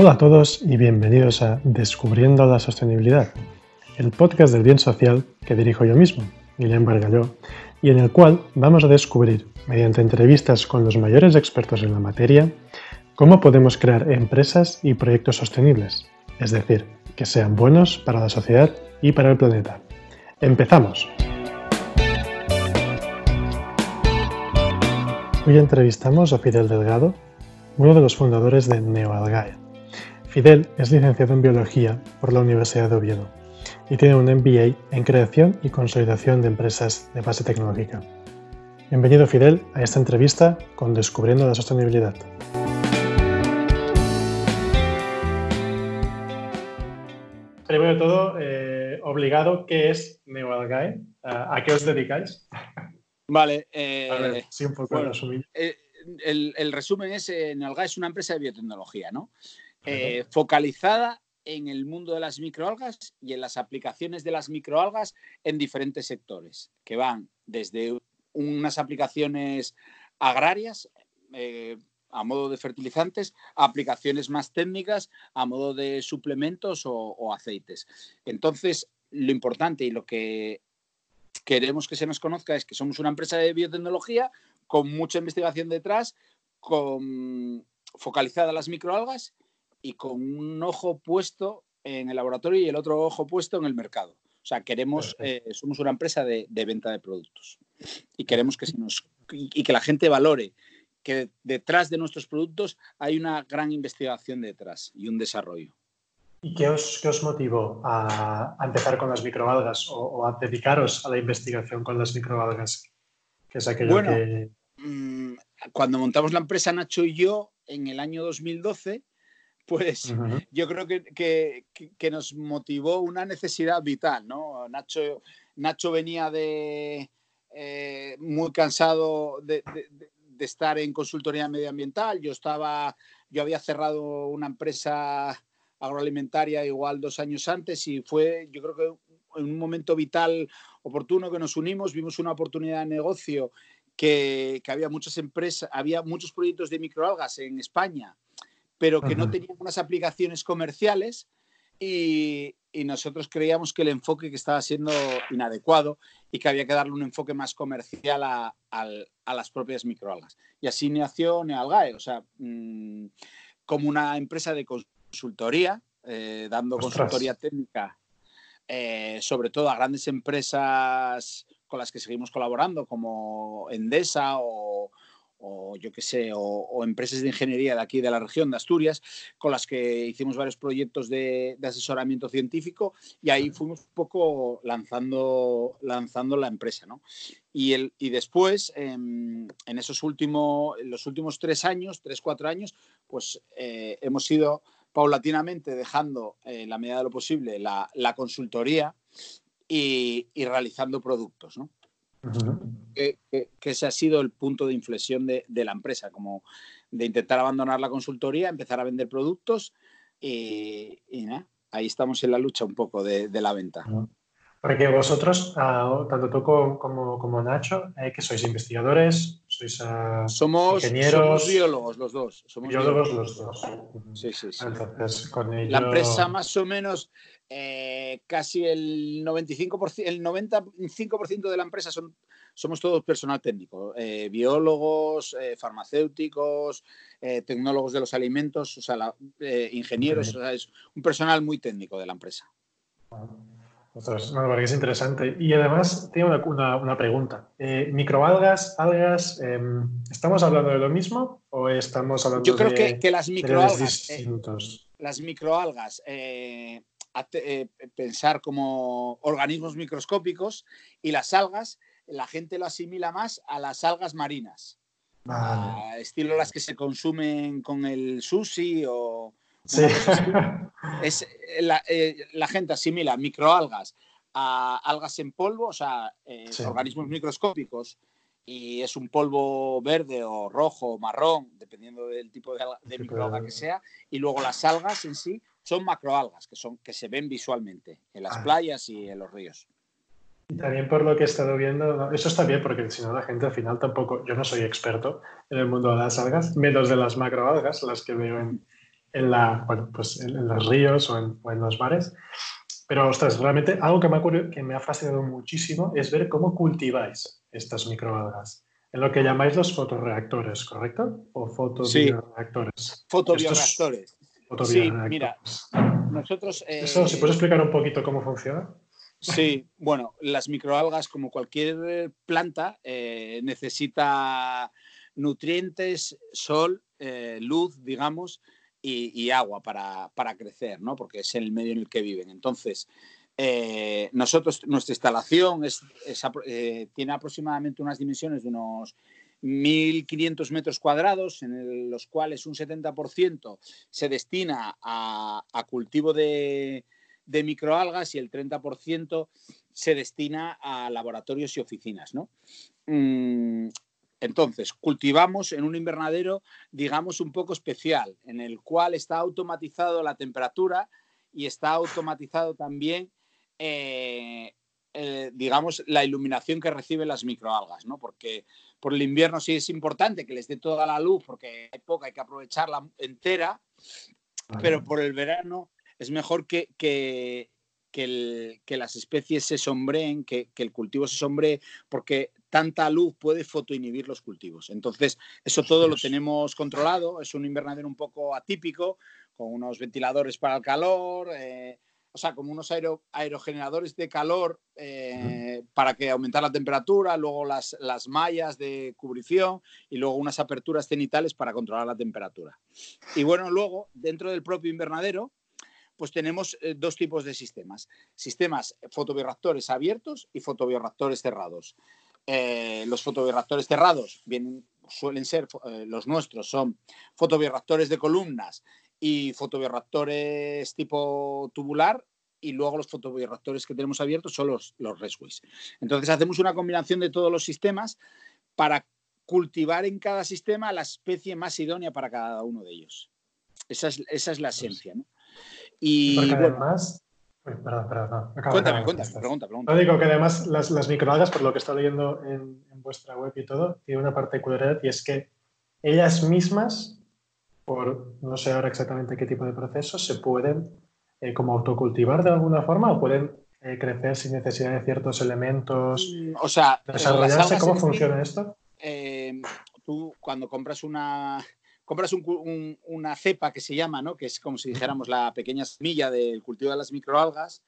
Hola a todos y bienvenidos a Descubriendo la Sostenibilidad, el podcast del bien social que dirijo yo mismo, Guillem Bargalló, y en el cual vamos a descubrir, mediante entrevistas con los mayores expertos en la materia, cómo podemos crear empresas y proyectos sostenibles, es decir, que sean buenos para la sociedad y para el planeta. ¡Empezamos! Hoy entrevistamos a Fidel Delgado, uno de los fundadores de NeoAlgae. Fidel es licenciado en Biología por la Universidad de Oviedo y tiene un MBA en Creación y Consolidación de Empresas de Base Tecnológica. Bienvenido Fidel a esta entrevista con Descubriendo la Sostenibilidad. Primero de todo, eh, obligado, ¿qué es NeoAlgae? ¿A qué os dedicáis? Vale. Eh, poco eh, el, resumen es, NeoAlgae es una empresa de biotecnología, ¿no? focalizada en el mundo de las microalgas y en las aplicaciones de las microalgas en diferentes sectores, que van desde unas aplicaciones agrarias eh, a modo de fertilizantes, a aplicaciones más técnicas a modo de suplementos o, aceites. Entonces, lo importante y lo que queremos que se nos conozca es que somos una empresa de biotecnología con mucha investigación detrás, con, focalizada en las microalgas y con un ojo puesto en el laboratorio y el otro ojo puesto en el mercado. O sea, queremos, eh, somos una empresa de, venta de productos y queremos que, se nos, y que la gente valore que detrás de nuestros productos hay una gran investigación detrás y un desarrollo. ¿Y qué os, qué os motivó a, empezar con las microalgas o, a dedicaros a la investigación con las microalgas? Que es aquello bueno, que... Mm, cuando montamos la empresa Nacho y yo en el año 2012, pues yo creo que, nos motivó una necesidad vital, ¿no? Nacho, Nacho venía de eh, muy cansado de, estar en consultoría medioambiental. Yo estaba, yo había cerrado una empresa agroalimentaria igual dos años antes y fue, yo creo que en un momento vital oportuno que nos unimos, vimos una oportunidad de negocio que, que había muchas empresas, había muchos proyectos de microalgas en España pero que no tenían unas aplicaciones comerciales y, nosotros creíamos que el enfoque que estaba siendo inadecuado y que había que darle un enfoque más comercial a, las propias microalgas. Y así nació Nealgae, o sea, mm, como una empresa de consultoría, eh, dando consultoría técnica, eh, sobre todo a grandes empresas con las que seguimos colaborando, como Endesa o, o yo qué sé, o, empresas de ingeniería de aquí de la región de Asturias, con las que hicimos varios proyectos de, asesoramiento científico y ahí fuimos un poco lanzando, lanzando la empresa. ¿no? Y, el, y después, en, esos últimos, los últimos tres años, tres, cuatro años, pues eh, hemos ido paulatinamente dejando, en la medida de lo posible, la, consultoría y, y realizando productos. ¿no? que, ese ha sido el punto de inflexión de, la empresa, como de intentar abandonar la consultoría, empezar a vender productos y, ahí estamos en la lucha un poco de, la venta. Porque vosotros, ah, tanto tú como, Nacho, eh, que sois investigadores, sois somos, ingenieros. Somos biólogos los dos. Somos biólogos, los dos. Sí, sí, sí. Entonces, con ello... La empresa más o menos eh, casi el 95%, el 95% de la empresa son, somos todos personal técnico, eh, biólogos, eh, farmacéuticos, tecnólogos de los alimentos, o sea, ingenieros, es un personal muy técnico de la empresa. bueno, es interesante. Y además, tengo una, pregunta. ¿Microalgas, algas, em, ¿estamos hablando de lo mismo o estamos hablando Yo creo de, que, las microalgas, distintos? las microalgas eh, pensar como organismos microscópicos y las algas, la gente lo asimila más a las algas marinas. estilo las que se consumen con el sushi o... Es, eh, la, gente asimila microalgas a algas en polvo, o sea, eh, organismos microscópicos, y es un polvo verde o rojo o marrón, dependiendo del tipo de, de microalga que sea, y luego las algas en sí son macroalgas que, son, que se ven visualmente en las ah. playas y en los ríos. Y también por lo que he estado viendo, eso está bien porque si no la gente al final tampoco, yo no soy experto en el mundo de las algas, menos de las macroalgas, las que veo en, en la, bueno, pues en, los ríos o en, o en, los mares. Pero, ostras, realmente algo que me, ha, que me ha fascinado muchísimo es ver cómo cultiváis estas microalgas en lo que llamáis los fotoreactores, ¿correcto? O fotobioreactores. Sí, fotobioreactores. Sí, mira, nosotros... Eh, Eso, si puedes explicar un poquito cómo funciona. Sí, bueno, las microalgas, como cualquier planta, eh, necesita nutrientes, sol, eh, luz, digamos, y, agua para, crecer, ¿no? Porque es el medio en el que viven. Entonces, eh, nosotros, nuestra instalación es, tiene aproximadamente unas dimensiones de unos 1.500 metros cuadrados, en los cuales un 70% se destina a cultivo de, de microalgas y el 30% se destina a laboratorios y oficinas. ¿no? Mm, entonces, cultivamos en un invernadero, digamos, un poco especial, en el cual está automatizado la temperatura y está automatizado también, eh, eh, digamos, la iluminación que reciben las microalgas, ¿no? Porque por el invierno sí es importante que les dé toda la luz, porque hay poca, hay que aprovecharla entera, pero por el verano es mejor que, que, las especies se sombreen, que, el cultivo se sombree, porque tanta luz puede fotoinhibir los cultivos. Entonces, eso todo lo tenemos controlado, es un invernadero un poco atípico, con unos ventiladores para el calor, eh, o sea, como unos aerogeneradores de calor eh, para que aumentar la temperatura, luego las, las mallas de cubrición y luego unas aperturas cenitales para controlar la temperatura. Y bueno, luego, dentro del propio invernadero, pues tenemos eh, dos tipos de sistemas. Sistemas fotobiorreactores abiertos y fotobiorreactores cerrados. Eh, los fotobiorreactores cerrados suelen ser, eh, los nuestros son fotobiorreactores de columnas y fotobiorreactores tipo tubular y luego los fotobiorreactores que tenemos abiertos son los, los resways. Entonces hacemos una combinación de todos los sistemas para cultivar en cada sistema la especie más idónea para cada uno de ellos. Esa es, esa es la pues esencia. ¿no? Y Porque además. perdón, perdón, cuéntame, cuéntame, pregunta, pregunta. No digo que además las, las microalgas, por lo que estoy leyendo en, vuestra web y todo, tiene una particularidad y es que ellas mismas, por no sé ahora exactamente qué tipo de procesos, se pueden eh, como autocultivar de alguna forma o pueden eh, crecer sin necesidad de ciertos elementos. Mm, o sea, desarrollarse. ¿Cómo funciona esto? Eh, tú cuando compras una, compras una cepa que se llama, ¿no? que es como si dijéramos la pequeña semilla del cultivo de las microalgas,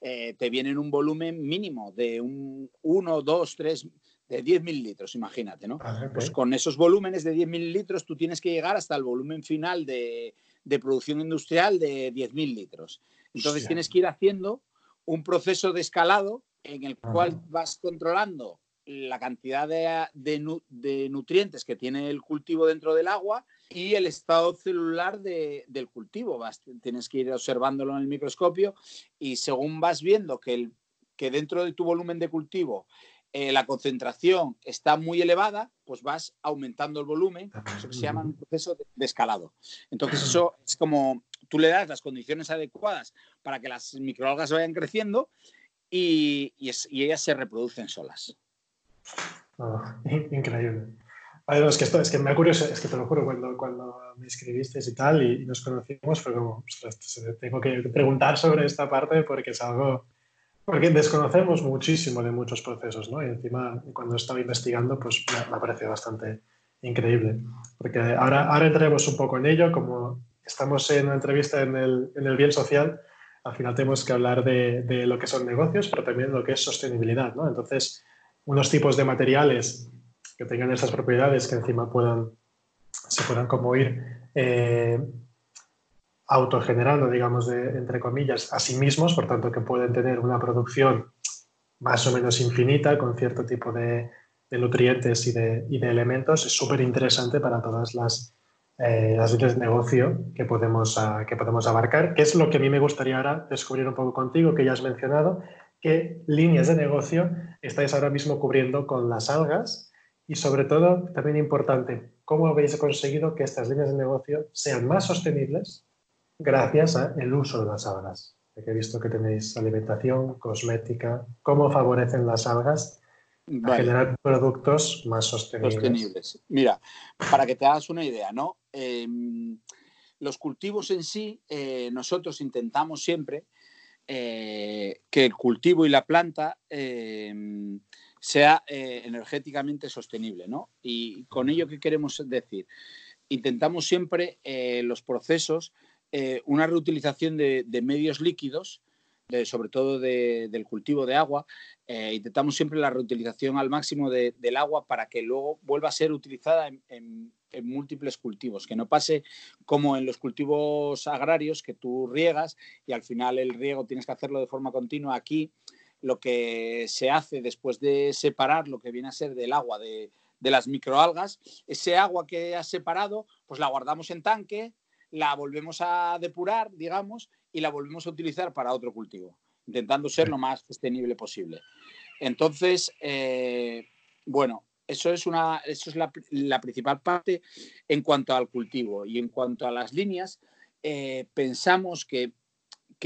eh, te viene en un volumen mínimo de un 1, 2, 3, de 10 mililitros, imagínate, ¿no? Ah, pues con esos volúmenes de 10 mililitros tú tienes que llegar hasta el volumen final de, producción industrial de 10.000 litros. Entonces tienes que ir haciendo un proceso de escalado en el cual vas controlando la cantidad de, nutrientes que tiene el cultivo dentro del agua y el estado celular del cultivo. tienes que ir observándolo en el microscopio y según vas viendo que, el, que dentro de tu volumen de cultivo eh, la concentración está muy elevada, pues vas aumentando el volumen, eso que se llama un proceso de, escalado. Entonces eso es como tú le das las condiciones adecuadas para que las microalgas vayan creciendo y, y ellas se reproducen solas. increíble. Es que, esto, es que me curioso, es que te lo juro, cuando, cuando me escribiste y tal y, nos conocimos fue como, tengo que preguntar sobre esta parte porque es algo, porque desconocemos muchísimo de muchos procesos, ¿no? Y encima cuando estaba investigando, pues me, me parecido bastante increíble. Porque ahora, ahora entremos un poco en ello, como estamos en una entrevista en el, en el bien social, al final tenemos que hablar de, de, lo que son negocios, pero también lo que es sostenibilidad, ¿no? Entonces, unos tipos de materiales que tengan esas propiedades que encima puedan, se puedan como ir eh, autogenerando, digamos, de, entre comillas, a sí mismos, por tanto que pueden tener una producción más o menos infinita con cierto tipo de, nutrientes y de, elementos, es súper interesante para todas las, eh, las líneas de negocio que podemos, ah, que podemos abarcar, que es lo que a mí me gustaría ahora descubrir un poco contigo, que ya has mencionado, qué líneas de negocio estáis ahora mismo cubriendo con las algas y sobre todo, también importante, cómo habéis conseguido que estas líneas de negocio sean más sostenibles gracias al uso de las algas. he visto que tenéis alimentación, cosmética, cómo favorecen las algas a generar productos más sostenibles. Mira, para que te hagas una idea, ¿no? Em, los cultivos en sí, eh, nosotros intentamos siempre eh, que el cultivo y la planta em, sea eh, energéticamente sostenible, ¿no? Y con ello, ¿qué queremos decir? Intentamos siempre los procesos, una reutilización de, medios líquidos, sobre todo del cultivo de agua, intentamos siempre la reutilización al máximo del agua para que luego vuelva a ser utilizada en múltiples cultivos, que no pase como en los cultivos agrarios que tú riegas y al final el riego tienes que hacerlo de forma continua. Aquí lo que se hace después de separar lo que viene a ser del agua de, las microalgas, ese agua que has separado, pues la guardamos en tanque, la volvemos a depurar, digamos, y la volvemos a utilizar para otro cultivo, intentando ser lo más sostenible posible. Entonces, eh, bueno, eso es, una, eso es la, principal parte en cuanto al cultivo. Y en cuanto a las líneas, eh, pensamos que,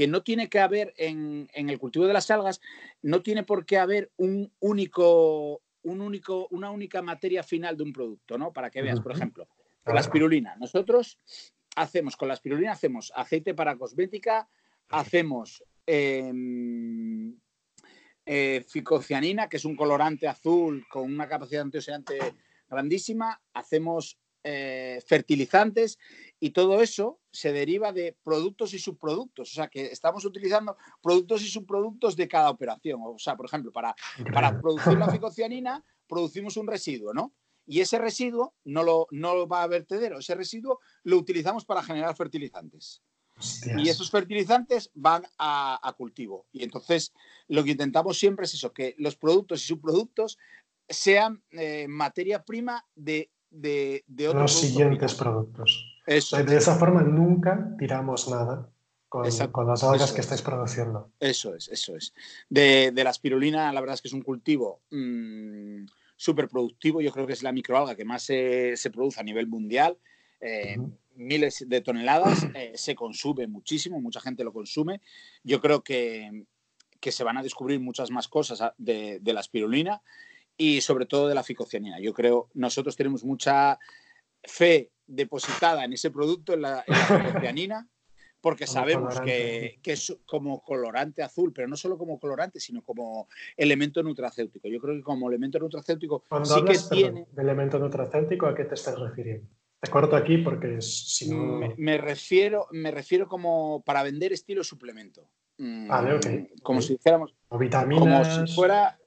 no tiene que haber en, el cultivo de las algas, no tiene por qué haber un único, un único, una única materia final de un producto, ¿no? Para que veas, por ejemplo, con la espirulina. Nosotros hacemos, con la espirulina hacemos aceite para cosmética, hacemos em, eh, ficocianina, que es un colorante azul con una capacidad antioxidante grandísima, hacemos eh, fertilizantes y todo eso se deriva de productos y subproductos. O sea, que estamos utilizando productos y subproductos de cada operación. O sea, por ejemplo, para, para producir la ficocianina producimos un residuo, ¿no? Y ese residuo no lo, no lo va a vertedero, ese residuo lo utilizamos para generar fertilizantes. Y esos fertilizantes van a, cultivo. Y entonces lo que intentamos siempre es eso, que los productos y subproductos sean eh, materia prima de, de, Los siguientes productos. De esa forma nunca tiramos nada con, las algas que estáis produciendo. Eso es, eso es. De, la espirulina, la verdad es que es un cultivo mm, súper productivo. Yo creo que es la microalga que más se, produce a nivel mundial. Eh, miles de toneladas, eh, se consume muchísimo, mucha gente lo consume. Yo creo que, se van a descubrir muchas más cosas ah, de, la espirulina y sobre todo de la ficocianina. Yo creo, nosotros tenemos mucha fe depositada en ese producto, en la, ficocianina, porque sabemos que, es como colorante azul, pero no solo como colorante, sino como elemento nutracéutico. Yo creo que como elemento nutracéutico sí que tiene... de elemento nutracéutico, ¿a qué te estás refiriendo? Te corto aquí porque si no... Me, refiero, me refiero como para vender estilo suplemento. Mm, vale, ok. Como si dijéramos... O vitaminas... Como si fuera...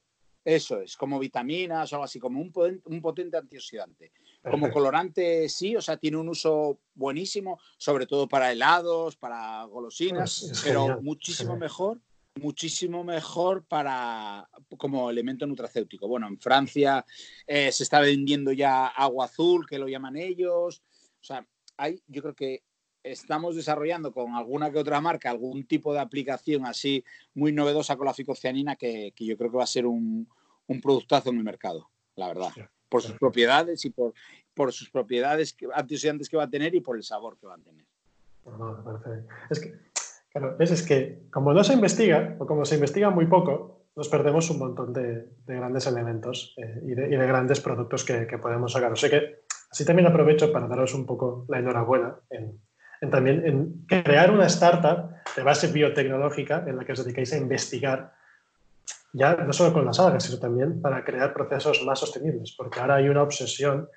Eso es, como vitaminas o algo así, como un potente, antioxidante. Como colorante sí, o sea, tiene un uso buenísimo, sobre todo para helados, para golosinas, pero muchísimo mejor muchísimo mejor para como elemento nutracéutico. Bueno, en Francia eh, se está vendiendo ya agua azul, que lo llaman ellos. O sea, hay, yo creo que estamos desarrollando con alguna que otra marca algún tipo de aplicación así muy novedosa con la ficocianina que, yo creo que va a ser un, un, productazo en el mercado, la verdad. Por sus propiedades y por, por sus propiedades antioxidantes que va a tener y por el sabor que va a tener. Es que Claro, es, que como no se investiga, o como se investiga muy poco, nos perdemos un montón de, grandes elementos eh, y, de, grandes productos que, podemos sacar. O sea que así también aprovecho para daros un poco la enhorabuena en, también en crear una startup de base biotecnológica en la que os dedicáis a investigar ya no solo con las algas, sino también para crear procesos más sostenibles, porque ahora hay una obsesión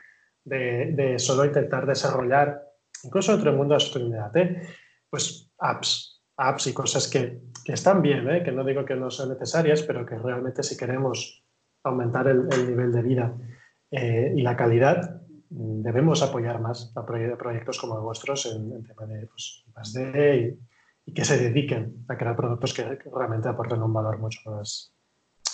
de, solo intentar desarrollar, incluso dentro del mundo de la sostenibilidad, ¿eh? pues apps, apps y cosas que, están bien, ¿eh? que no digo que no sean necesarias, pero que realmente si queremos aumentar el, nivel de vida eh, y la calidad, debemos apoyar más a proyectos como vuestros en, en tema de pues, más de y, que se dediquen a crear productos que realmente aporten un valor mucho más,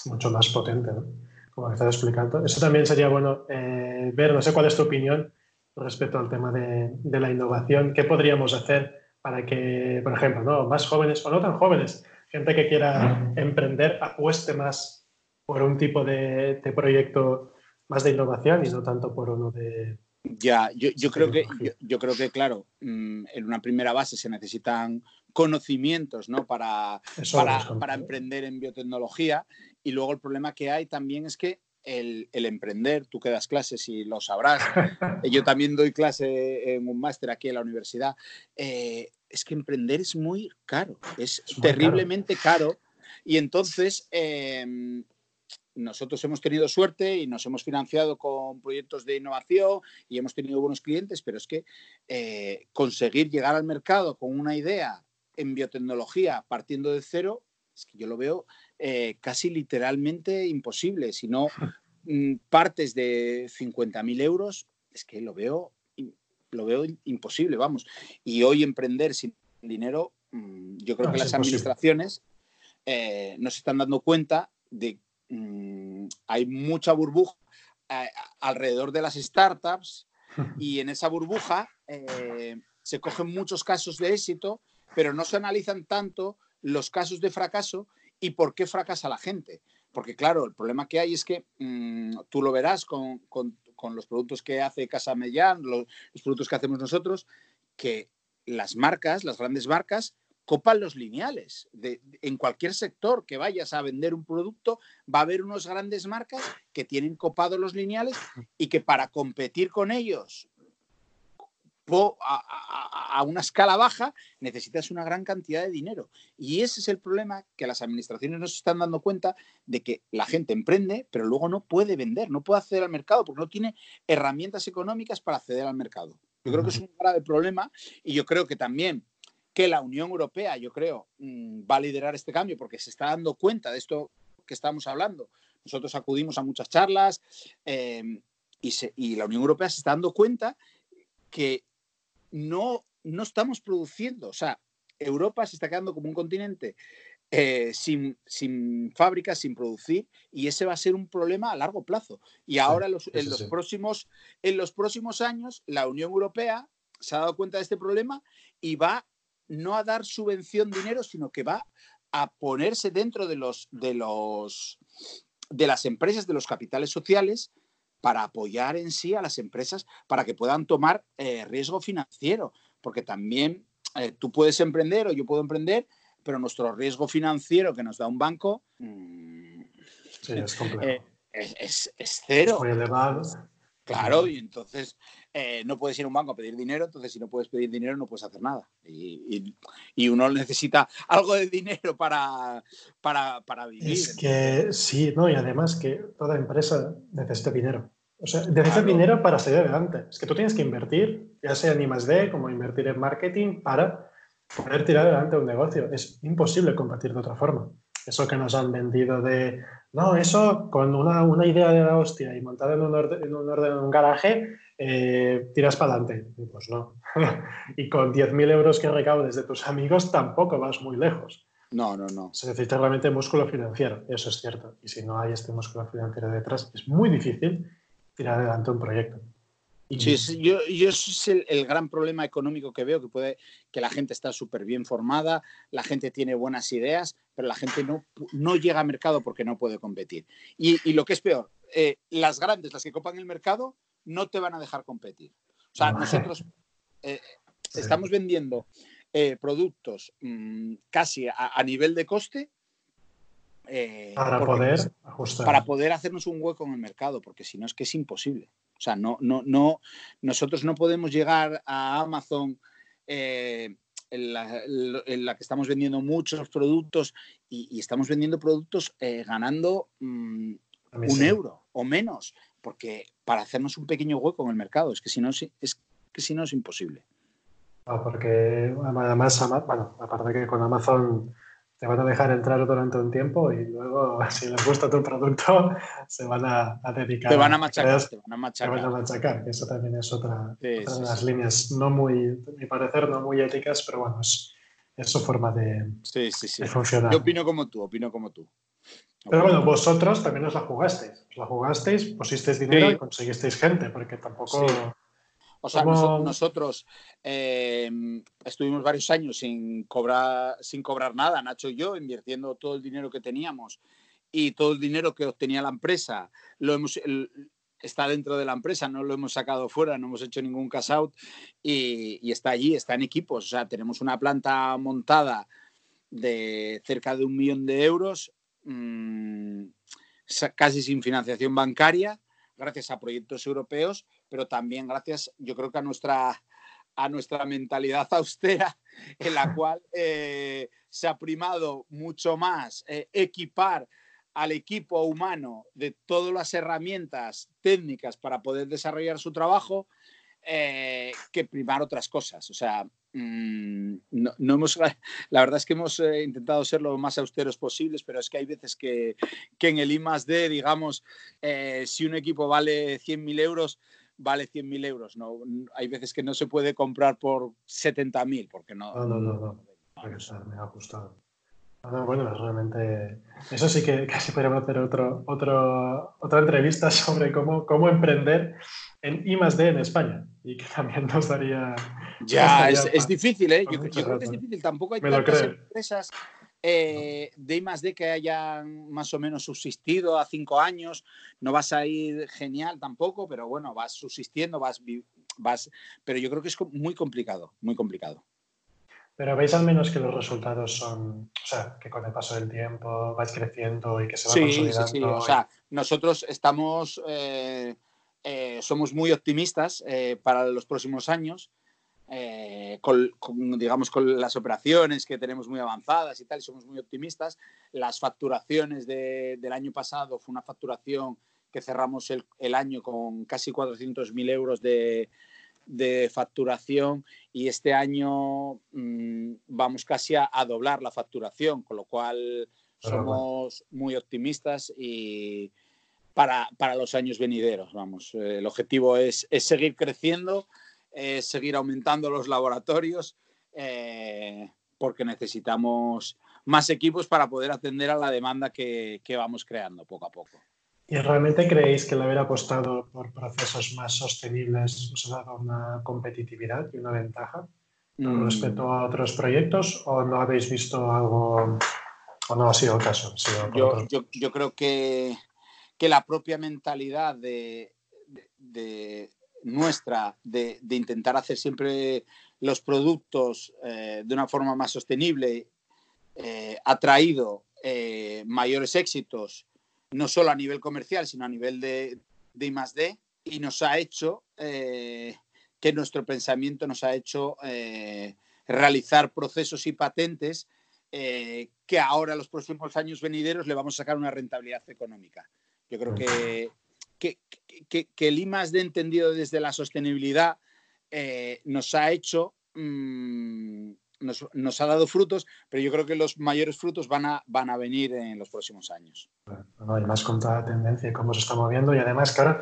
mucho más potente, ¿no? como estás explicando. Eso también sería bueno eh, ver, no sé cuál es tu opinión respecto al tema de, de la innovación, qué podríamos hacer para que, por ejemplo, ¿no? más jóvenes o no tan jóvenes, gente que quiera emprender, apueste más por un tipo de, proyecto más de innovación y no tanto por uno de... Ya, yo, creo que, yo, creo que, claro, mm, en una primera base se necesitan conocimientos ¿no? para, para, emprender en biotecnología. Y luego el problema que hay también es que el, emprender, tú que das clases y lo sabrás, yo también doy clase en un máster aquí en la universidad, eh, es que emprender es muy caro, es, terriblemente caro. Y entonces, em, nosotros hemos tenido suerte y nos hemos financiado con proyectos de innovación y hemos tenido buenos clientes, pero es que eh, conseguir llegar al mercado con una idea en biotecnología partiendo de cero, es que yo lo veo eh, casi literalmente imposible. Si no mm, partes de 50.000 euros, es que lo veo, lo veo imposible, vamos. Y hoy emprender sin dinero, mm, yo creo que las administraciones eh, no se están dando cuenta de Mm, hay mucha burbuja eh, alrededor de las startups y en esa burbuja eh, se cogen muchos casos de éxito, pero no se analizan tanto los casos de fracaso y por qué fracasa la gente. Porque claro, el problema que hay es que mm, tú lo verás con, los productos que hace Casa Mellán, los productos que hacemos nosotros, que las marcas, las grandes marcas, copan los lineales. en cualquier sector que vayas a vender un producto, va a haber unos grandes marcas que tienen copados los lineales y que para competir con ellos a, una escala baja necesitas una gran cantidad de dinero. Y ese es el problema que las administraciones no se están dando cuenta de que la gente emprende, pero luego no puede vender, no puede acceder al mercado porque no tiene herramientas económicas para acceder al mercado. Yo creo que es un grave problema y yo creo que también que la Unión Europea, yo creo, mm, va a liderar este cambio porque se está dando cuenta de esto que estamos hablando. Nosotros acudimos a muchas charlas em, y, la Unión Europea se está dando cuenta que no, no estamos produciendo, o sea, Europa se está quedando como un continente eh, sin, fábricas, sin producir, y ese va a ser un problema a largo plazo. Y ahora en, los próximos, en los próximos años la Unión Europea se ha dado cuenta de este problema y va no a dar subvención dinero, sino que va a ponerse dentro de los de los de las empresas, de los capitales sociales, para apoyar en sí a las empresas para que puedan tomar eh, riesgo financiero. Porque también eh, tú puedes emprender o yo puedo emprender, pero nuestro riesgo financiero que nos da un banco mm, es, eh, es, es, cero. muy elevado. Claro, y entonces eh, no puedes ir a un banco a pedir dinero, entonces si no puedes pedir dinero no puedes hacer nada. Y, uno necesita algo de dinero para, para, vivir. Es que sí, ¿no? Y además que toda empresa necesita dinero. O sea, necesita dinero para salir adelante. Es que tú tienes que invertir, ya sea en I+.D., como invertir en marketing, para poder tirar adelante un negocio. Es imposible combatir de otra forma. Eso que nos han vendido de, no, eso con una, una idea de la hostia y montado en un orden, en un, orden, en un garaje, eh, tiras para adelante. Pues no. y con 10.000 euros que recaudes de tus amigos tampoco vas muy lejos. No, no, no. Se necesita realmente músculo financiero, eso es cierto. Y si no hay este músculo financiero detrás, es muy difícil tirar adelante un proyecto. Sí, yo, yo es el, gran problema económico que veo, que puede que la gente está súper bien formada, la gente tiene buenas ideas, pero la gente no, no llega al mercado porque no puede competir. Y, lo que es peor, eh, las grandes, las que copan el mercado, no te van a dejar competir. O sea, nosotros eh, estamos vendiendo eh, productos mm, casi a, nivel de coste. Para poder ajustar. Para poder hacernos un hueco en el mercado, porque si no es que es imposible. O sea, no, no, no, nosotros no podemos llegar a Amazon eh, en, la, que estamos vendiendo muchos productos y, estamos vendiendo productos eh, ganando mm, un euro o menos, porque para hacernos un pequeño hueco en el mercado, es que si no es, que si no es imposible. porque además, bueno, aparte que con Amazon te van a dejar entrar durante un tiempo y luego, si les gusta tu producto, se van a, dedicar. Te van a machacar. Te van a machacar. Te van a machacar. Eso también es otra, de las líneas, no muy, a mi parecer, no muy éticas, pero bueno, es, su forma de, funcionar. Yo opino como tú, opino como tú. Pero bueno, vosotros también os la jugasteis. Os la jugasteis, pusisteis dinero y conseguisteis gente, porque tampoco. O sea, nosotros eh, estuvimos varios años sin cobrar, sin cobrar nada, Nacho y yo, invirtiendo todo el dinero que teníamos y todo el dinero que obtenía la empresa, lo hemos, está dentro de la empresa, no lo hemos sacado fuera, no hemos hecho ningún cash out y, está allí, está en equipos. O sea, tenemos una planta montada de cerca de un millón de euros, mm, casi sin financiación bancaria, gracias a proyectos europeos, pero también gracias, yo creo que a nuestra, a nuestra mentalidad austera, en la cual eh, se ha primado mucho más eh, equipar al equipo humano de todas las herramientas técnicas para poder desarrollar su trabajo eh, que primar otras cosas. O sea, mm, no, hemos, la verdad es que hemos eh, intentado ser lo más austeros posibles, pero es que hay veces que, en el I D, digamos, eh, si un equipo vale 100.000 euros, vale 100.000 euros. No, hay veces que no se puede comprar por 70.000 porque no. No, no, no, no. me ha gustado. No, bueno, realmente. Eso sí que casi podríamos hacer otro, otro, otra entrevista sobre cómo, cómo emprender en I D en España. Y que también nos daría. Ya, es, difícil, ¿eh? Yo, creo que es difícil. Tampoco hay tantas empresas eh, de I D que hayan más o menos subsistido a cinco años. No vas a ir genial tampoco, pero bueno, vas subsistiendo, vas. vas pero yo creo que es muy complicado, muy complicado. Pero veis al menos que los resultados son, o sea, que con el paso del tiempo vais creciendo y que se va consolidando. Sí, sí, o sea, nosotros estamos, eh, eh, somos muy optimistas eh, para los próximos años. Con, digamos, con las operaciones que tenemos muy avanzadas y tal, somos muy optimistas. Las facturaciones del año pasado fue una facturación que cerramos el, el año con casi 400.000 euros de, de facturación y este año mm, vamos casi a, doblar la facturación, con lo cual somos muy optimistas y para, los años venideros, vamos. El objetivo es, seguir creciendo, es seguir aumentando los laboratorios, eh, porque necesitamos más equipos para poder atender a la demanda que vamos creando poco a poco. ¿Y realmente creéis que el haber apostado por procesos más sostenibles os ha dado una competitividad y una ventaja con mm. respecto a otros proyectos o no habéis visto algo o no ha sido el caso? yo, creo que, la propia mentalidad de, nuestra de, intentar hacer siempre los productos eh, de una forma más sostenible eh, ha traído eh, mayores éxitos no solo a nivel comercial, sino a nivel de, de I y nos ha hecho que nuestro pensamiento nos ha hecho realizar procesos y patentes que ahora, los próximos años venideros, le vamos a sacar una rentabilidad económica. Yo creo que, que, el I entendido desde la sostenibilidad nos ha hecho mm, nos, ha dado frutos, pero yo creo que los mayores frutos van a, van a venir en los próximos años. No, y más con toda la tendencia y cómo se está moviendo. Y además, claro,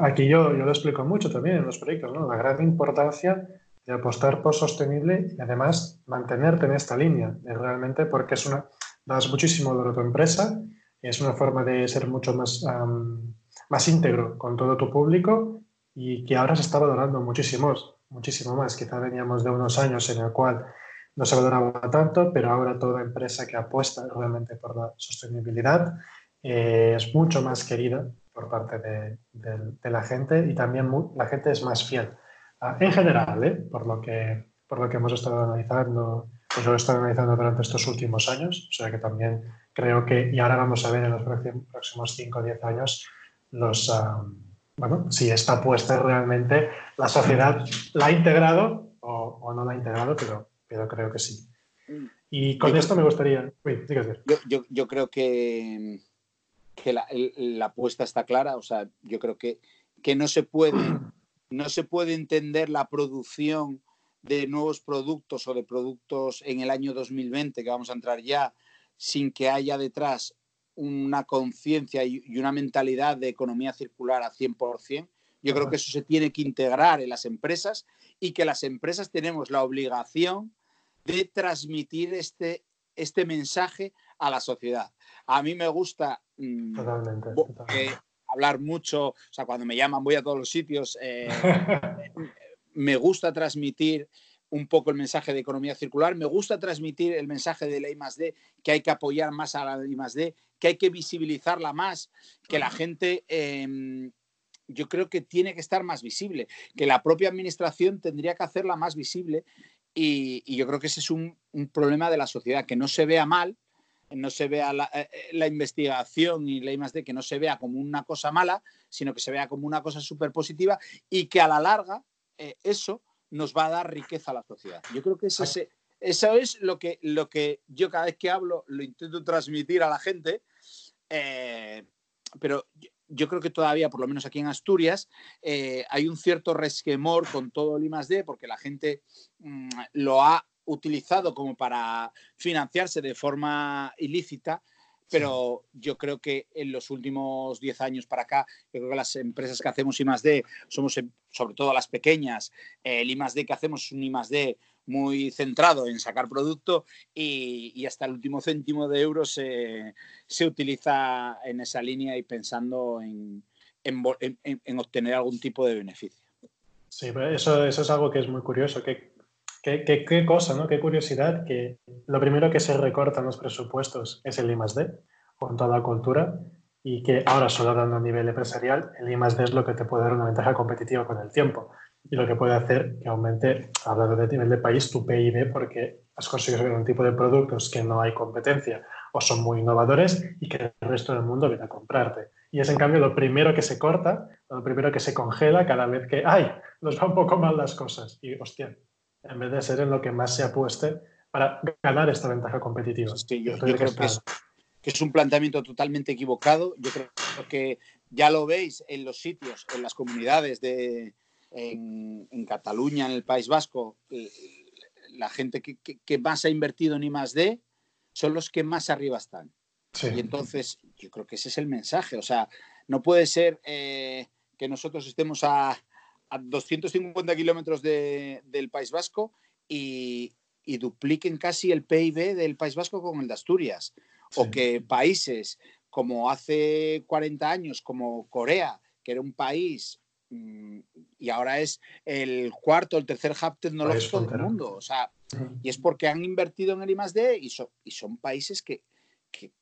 aquí yo, yo lo explico mucho también en los proyectos, ¿no? la gran importancia de apostar por sostenible y además mantenerte en esta línea, realmente porque es una, das muchísimo valor a tu empresa es una forma de ser mucho más, más íntegro con todo tu público y que ahora se está valorando muchísimo, muchísimo más. Quizá veníamos de unos años en el cual no se valoraba tanto, pero ahora toda empresa que apuesta realmente por la sostenibilidad eh, es mucho más querida por parte de, la gente y también la gente es más fiel. En general, ¿eh? por, lo que, por lo que hemos estado analizando, pues lo he estado analizando durante estos últimos años, o sea que también creo que, y ahora vamos a ver en los próximos 5 o 10 años, los, ah, bueno, si esta apuesta realmente la sociedad la ha integrado o, o no la ha integrado, pero pero creo que sí. Y con esto me gustaría... yo, creo que, que la, apuesta está clara, o sea, yo creo que, que no, se puede, no se puede entender la producción de nuevos productos o de productos en el año 2020, que vamos a entrar ya, sin que haya detrás una conciencia y una mentalidad de economía circular a 100%. Yo creo que eso se tiene que integrar en las empresas y que las empresas tenemos la obligación de transmitir este, este mensaje a la sociedad. A mí me gusta mm, eh, hablar mucho, o sea, cuando me llaman voy a todos los sitios, eh, me gusta transmitir un poco el mensaje de economía circular, me gusta transmitir el mensaje de la I+D, que hay que apoyar más a la I+D, que hay que visibilizarla más, que la gente em, yo creo que tiene que estar más visible, que la propia administración tendría que hacerla más visible y, yo creo que ese es un, problema de la sociedad, que no se vea mal, no se vea la, eh, eh, investigación y la I+D, que no se vea como una cosa mala, sino que se vea como una cosa súper positiva y que a la larga eh, eso nos va a dar riqueza a la sociedad. Yo creo que eso es lo que, lo que yo cada vez que hablo lo intento transmitir a la gente, pero yo creo que todavía, por lo menos aquí en Asturias, eh, hay un cierto resquemor con todo el I+.D. porque la gente mm, lo ha utilizado como para financiarse de forma ilícita, pero yo creo que en los últimos 10 años para acá, yo creo que las empresas que hacemos I+.D. somos em, sobre todo las pequeñas, el I+.D. que hacemos es un I+.D muy centrado en sacar producto y, hasta el último céntimo de euro se, utiliza en esa línea y pensando en, obtener algún tipo de beneficio. Sí, eso, eso es algo que es muy curioso. ¿Qué, qué, cosa, ¿no? qué curiosidad que lo primero que se recorta en los presupuestos es el I+.D. con toda la cultura y que ahora solo hablando a nivel empresarial, el I+.D. es lo que te puede dar una ventaja competitiva con el tiempo y lo que puede hacer que aumente, hablando de nivel de país, tu PIB porque has conseguido un tipo de productos que no hay competencia o son muy innovadores y que el resto del mundo viene a comprarte. Y es en cambio lo primero que se corta, lo primero que se congela cada vez que, ¡ay! Nos va un poco mal las cosas. Y, hostia, en vez de ser en lo que más se apueste para ganar esta ventaja competitiva. Sí, yo, creo que es, que es un planteamiento totalmente equivocado. Yo creo que ya lo veis en los sitios, en las comunidades de, en, Cataluña, en el País Vasco, la gente que, más ha invertido en I D son los que más arriba están. Y entonces yo creo que ese es el mensaje. O sea, no puede ser eh, que nosotros estemos a, 250 kilómetros del País Vasco y, dupliquen casi el PIB del País Vasco con el de Asturias. O que países como hace 40 años, como Corea, que era un país Mm, y ahora es el cuarto, el tercer hub tecnológico del mundo. O sea, y es porque han invertido en el I+.D. y, y son países que,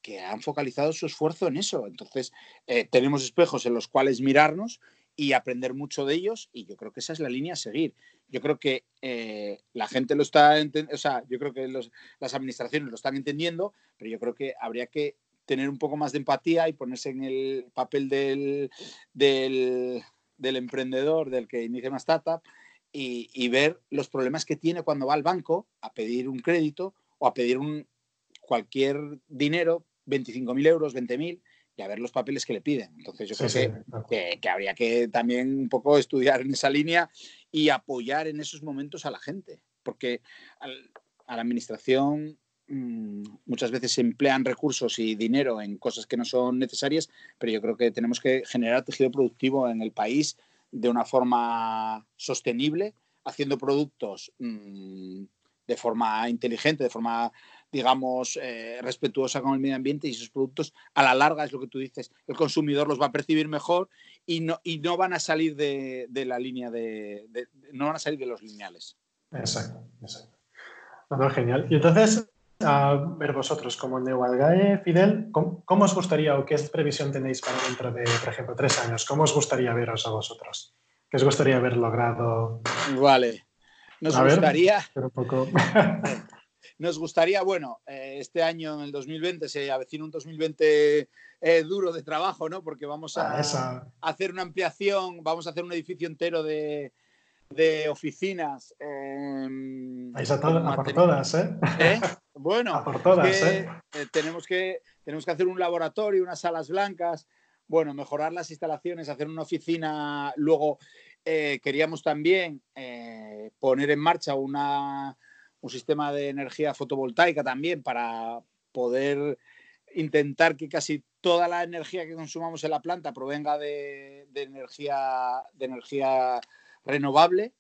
que, han focalizado su esfuerzo en eso. Entonces, eh, tenemos espejos en los cuales mirarnos y aprender mucho de ellos y yo creo que esa es la línea a seguir. Yo creo que eh, la gente lo está, o sea, yo creo que las administraciones lo están entendiendo, pero yo creo que habría que tener un poco más de empatía y ponerse en el papel del, del del emprendedor, del que inicia una startup, y, ver los problemas que tiene cuando va al banco a pedir un crédito o a pedir un, cualquier dinero, 25.000 euros, 20.000, y a ver los papeles que le piden. Entonces yo creo que, que, habría que también un poco estudiar en esa línea y apoyar en esos momentos a la gente, porque a la administración Mm, muchas veces se emplean recursos y dinero en cosas que no son necesarias, pero yo creo que tenemos que generar tejido productivo en el país de una forma sostenible, haciendo productos mm, de forma inteligente, de forma, digamos, eh, respetuosa con el medio ambiente y esos productos a la larga es lo que tú dices, el consumidor los va a percibir mejor y no, y no van a salir de, la línea de, no van a salir de los lineales. Exacto, exacto. genial. Y entonces, a ver vosotros, como Neualgae, Fidel, ¿cómo, os gustaría o qué previsión tenéis para dentro de, por ejemplo, tres años? ¿Cómo os gustaría veros a vosotros? ¿Qué os gustaría haber logrado? Vale. Nos gustaría. nos gustaría, bueno, eh, este año, en el 2020, se avecina un 2020 eh, duro de trabajo, ¿no? Porque vamos a, ah, hacer una ampliación, vamos a hacer un edificio entero de, de oficinas. Eh, a, por todas, ¿eh? ¿Eh? Bueno, a por todas. ¿eh? tenemos, que, tenemos que hacer un laboratorio, unas salas blancas, bueno, mejorar las instalaciones, hacer una oficina. Luego queríamos también poner en marcha un sistema de energía fotovoltaica también para poder intentar que casi toda la energía que consumamos en la planta provenga de, de energía, de energía renovable.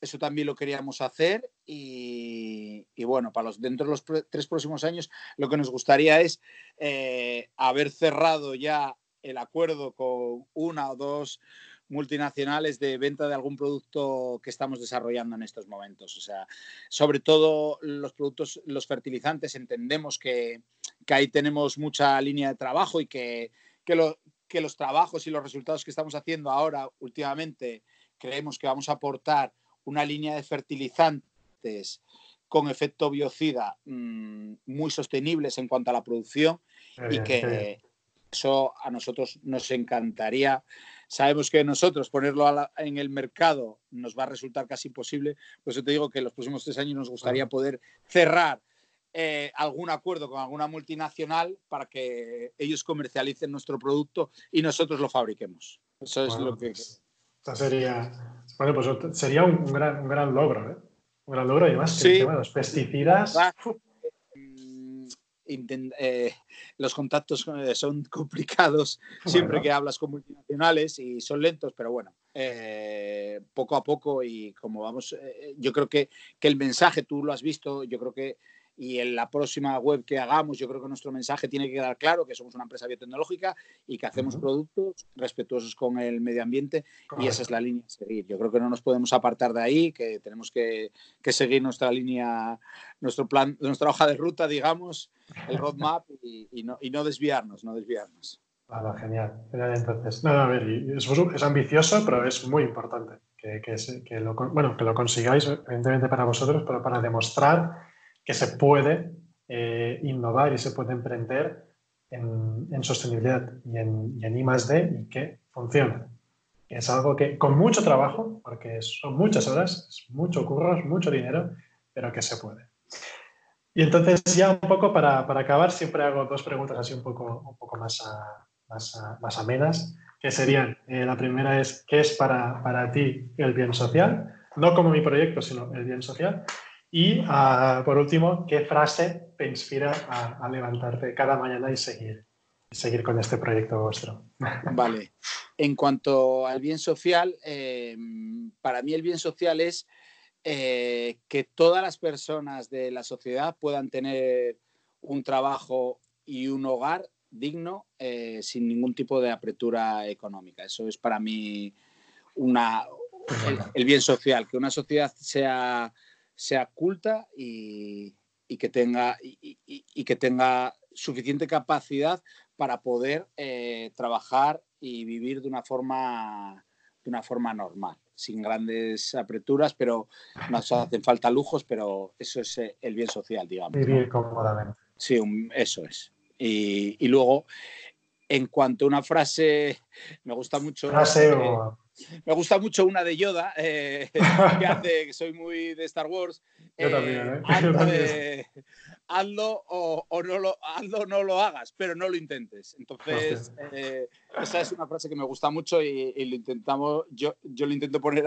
Eso también lo queríamos hacer y, bueno, para los, dentro de los tres próximos años lo que nos gustaría es eh, haber cerrado ya el acuerdo con una o dos multinacionales de venta de algún producto que estamos desarrollando en estos momentos. O sea, sobre todo los productos, los fertilizantes, entendemos que, ahí tenemos mucha línea de trabajo y que, que, lo, que los trabajos y los resultados que estamos haciendo ahora últimamente creemos que vamos a aportar una línea de fertilizantes con efecto biocida mm, muy sostenibles en cuanto a la producción y que eso a nosotros nos encantaría. Sabemos que nosotros ponerlo en el mercado nos va a resultar casi imposible, por eso te digo que en los próximos tres años nos gustaría poder cerrar eh, algún acuerdo con alguna multinacional para que ellos comercialicen nuestro producto y nosotros lo fabriquemos. Eso es lo que... Pues, sería, bueno, pues sería un, gran, un gran logro, ¿eh? Un gran logro y además que los pesticidas... eh, los contactos eh, son complicados siempre que hablas con multinacionales y son lentos, pero bueno, poco a poco y como vamos, yo creo que, que, el mensaje, tú lo has visto, yo creo que y en la próxima web que hagamos yo creo que nuestro mensaje tiene que quedar claro que somos una empresa biotecnológica y que hacemos productos respetuosos con el medio ambiente y esa es la línea a seguir. Yo creo que no nos podemos apartar de ahí, que tenemos que, que seguir nuestra línea, nuestro plan, nuestra hoja de ruta, digamos, el roadmap y, y, no, y no desviarnos, no desviarnos. Vale, genial. Entonces, no, a ver, es, es, ambicioso, pero es muy importante que, que, que, lo, bueno, que lo consigáis, evidentemente para vosotros, pero para demostrar que se puede eh, innovar y se puede emprender en, sostenibilidad y en, y en I +D y que funciona. Es algo que con mucho trabajo, porque son muchas horas, es mucho curro, mucho dinero, pero que se puede. Y entonces ya un poco para, para acabar, siempre hago dos preguntas así un poco, un poco más, más, más, amenas, que serían, eh, la primera es, ¿qué es para, para ti el bien social? No como mi proyecto, sino el bien social. Y ah, por último, ¿qué frase te inspira a, levantarte cada mañana y seguir, seguir con este proyecto vuestro? Vale. En cuanto al bien social, em, para mí el bien social es eh, que todas las personas de la sociedad puedan tener un trabajo y un hogar digno eh, sin ningún tipo de apertura económica. Eso es para mí una, el bien social, que una sociedad sea sea culta y, que, tenga, y, que tenga suficiente capacidad para poder eh, trabajar y vivir de una forma de una forma normal, sin grandes aperturas, pero nos hacen falta lujos, pero eso es eh, el bien social, digamos. Vivir cómodamente. Sí, eso es. Y, luego, en cuanto a una frase, me gusta mucho. Frase o me gusta mucho una de Yoda, eh, que hace, que soy muy de Star Wars. Yo también, ¿eh? hazlo, o, no lo, no lo hagas, pero no lo intentes. Entonces, eh, esa es una frase que me gusta mucho y, lo intentamos, yo, yo lo intento poner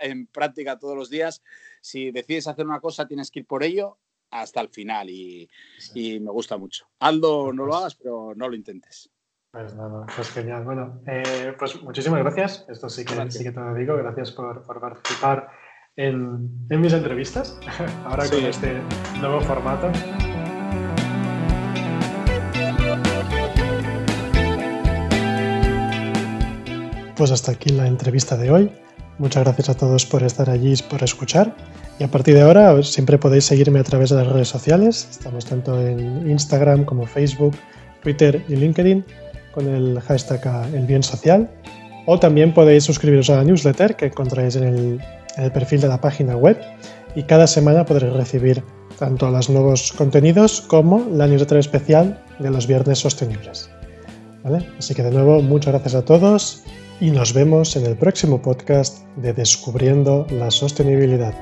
en práctica todos los días. Si decides hacer una cosa, tienes que ir por ello hasta el final y, y me gusta mucho. Hazlo o no lo hagas, pero no lo intentes. Pues nada, pues genial. Bueno, eh, pues muchísimas gracias. Esto sí que, sí que te lo digo. Gracias por, participar en, mis entrevistas, ahora con este nuevo formato. Pues hasta aquí la entrevista de hoy. Muchas gracias a todos por estar allí y por escuchar. Y a partir de ahora siempre podéis seguirme a través de las redes sociales. Estamos tanto en Instagram como Facebook, Twitter y LinkedIn con el hashtag El Bien Social. O también podéis suscribiros a la newsletter que encontráis en el, perfil de la página web y cada semana podréis recibir tanto los nuevos contenidos como la newsletter especial de los viernes sostenibles. Así que de nuevo, muchas gracias a todos y nos vemos en el próximo podcast de Descubriendo la Sostenibilidad.